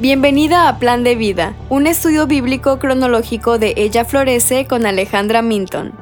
Bienvenida a Plan de Vida, un estudio bíblico cronológico de Ella Florece con Alejandra Minton.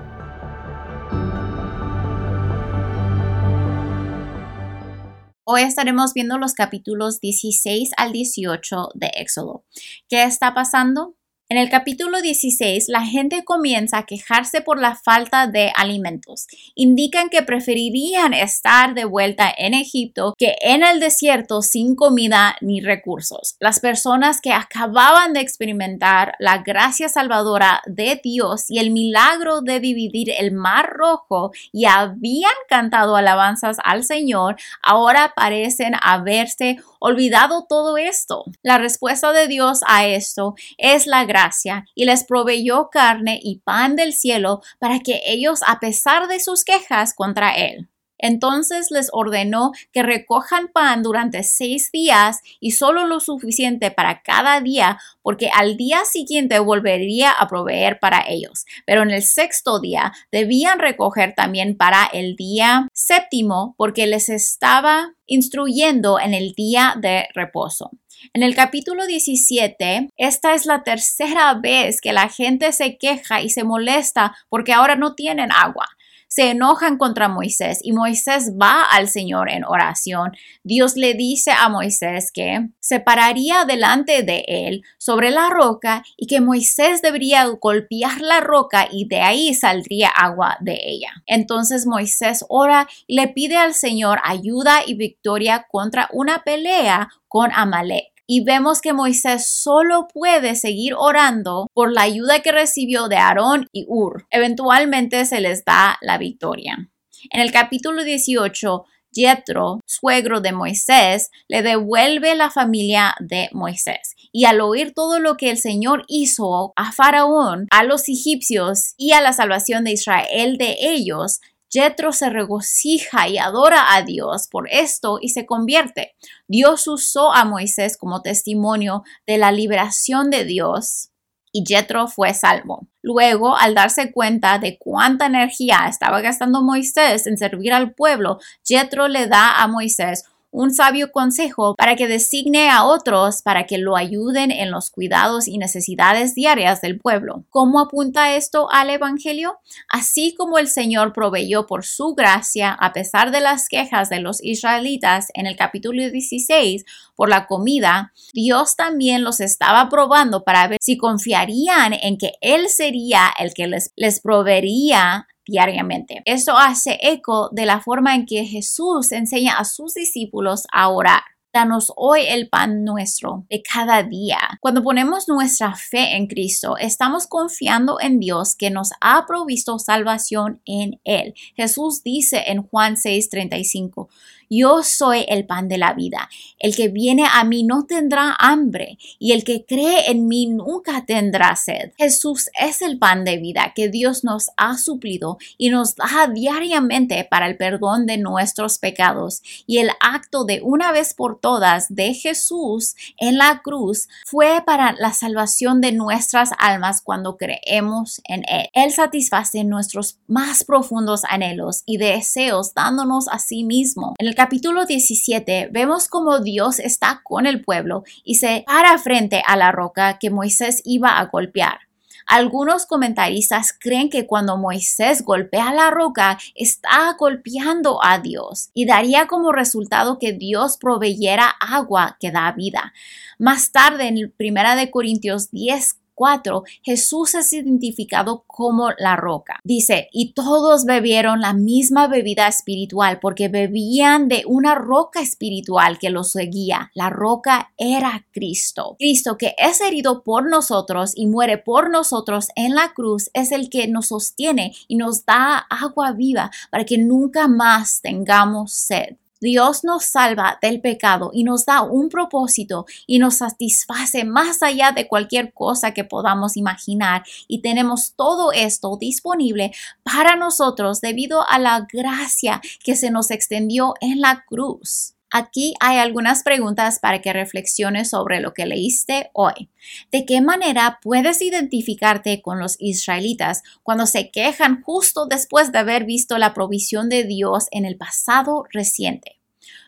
Hoy estaremos viendo los capítulos 16 al 18 de Éxodo. ¿Qué está pasando? En el capítulo 16, la gente comienza a quejarse por la falta de alimentos. Indican que preferirían estar de vuelta en Egipto que en el desierto sin comida ni recursos. Las personas que acababan de experimentar la gracia salvadora de Dios y el milagro de dividir el mar rojo y habían cantado alabanzas al Señor, ahora parecen haberse olvidado todo esto. La respuesta de Dios a esto es la gracia y les proveyó carne y pan del cielo para que ellos, a pesar de sus quejas contra él, entonces les ordenó que recojan pan durante seis días y solo lo suficiente para cada día, porque al día siguiente volvería a proveer para ellos. Pero en el sexto día debían recoger también para el día séptimo, porque les estaba instruyendo en el día de reposo. En el capítulo 17, esta es la tercera vez que la gente se queja y se molesta porque ahora no tienen agua se enojan contra Moisés y Moisés va al Señor en oración. Dios le dice a Moisés que se pararía delante de él sobre la roca y que Moisés debería golpear la roca y de ahí saldría agua de ella. Entonces Moisés ora y le pide al Señor ayuda y victoria contra una pelea con Amalek y vemos que Moisés solo puede seguir orando por la ayuda que recibió de Aarón y Ur. Eventualmente se les da la victoria. En el capítulo 18, Jethro, suegro de Moisés, le devuelve la familia de Moisés. Y al oír todo lo que el Señor hizo a Faraón, a los egipcios y a la salvación de Israel de ellos, Jethro se regocija y adora a Dios por esto y se convierte. Dios usó a Moisés como testimonio de la liberación de Dios y Jethro fue salvo. Luego, al darse cuenta de cuánta energía estaba gastando Moisés en servir al pueblo, Jethro le da a Moisés un sabio consejo para que designe a otros para que lo ayuden en los cuidados y necesidades diarias del pueblo. ¿Cómo apunta esto al Evangelio? Así como el Señor proveyó por su gracia, a pesar de las quejas de los israelitas en el capítulo 16 por la comida, Dios también los estaba probando para ver si confiarían en que Él sería el que les, les proveería diariamente. Esto hace eco de la forma en que Jesús enseña a sus discípulos a orar. Danos hoy el pan nuestro de cada día. Cuando ponemos nuestra fe en Cristo, estamos confiando en Dios que nos ha provisto salvación en Él. Jesús dice en Juan 6:35, yo soy el pan de la vida. El que viene a mí no tendrá hambre y el que cree en mí nunca tendrá sed. Jesús es el pan de vida que Dios nos ha suplido y nos da diariamente para el perdón de nuestros pecados. Y el acto de una vez por todas de Jesús en la cruz fue para la salvación de nuestras almas cuando creemos en Él. Él satisface nuestros más profundos anhelos y deseos dándonos a sí mismo. Capítulo 17 vemos cómo Dios está con el pueblo y se para frente a la roca que Moisés iba a golpear. Algunos comentaristas creen que cuando Moisés golpea la roca está golpeando a Dios y daría como resultado que Dios proveyera agua que da vida. Más tarde en 1 Corintios 10 4, Jesús es identificado como la roca. Dice, y todos bebieron la misma bebida espiritual porque bebían de una roca espiritual que los seguía. La roca era Cristo. Cristo que es herido por nosotros y muere por nosotros en la cruz es el que nos sostiene y nos da agua viva para que nunca más tengamos sed. Dios nos salva del pecado y nos da un propósito y nos satisface más allá de cualquier cosa que podamos imaginar. Y tenemos todo esto disponible para nosotros debido a la gracia que se nos extendió en la cruz. Aquí hay algunas preguntas para que reflexiones sobre lo que leíste hoy. ¿De qué manera puedes identificarte con los israelitas cuando se quejan justo después de haber visto la provisión de Dios en el pasado reciente?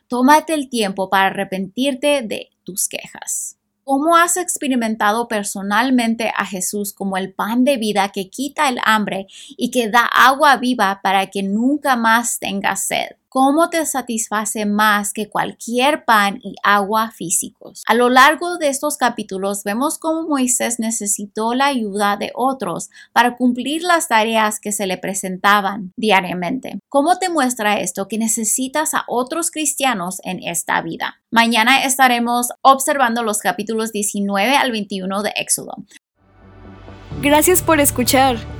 Tómate el tiempo para arrepentirte de tus quejas. ¿Cómo has experimentado personalmente a Jesús como el pan de vida que quita el hambre y que da agua viva para que nunca más tengas sed? Cómo te satisface más que cualquier pan y agua físicos. A lo largo de estos capítulos vemos cómo Moisés necesitó la ayuda de otros para cumplir las tareas que se le presentaban diariamente. ¿Cómo te muestra esto que necesitas a otros cristianos en esta vida? Mañana estaremos observando los capítulos 19 al 21 de Éxodo. Gracias por escuchar.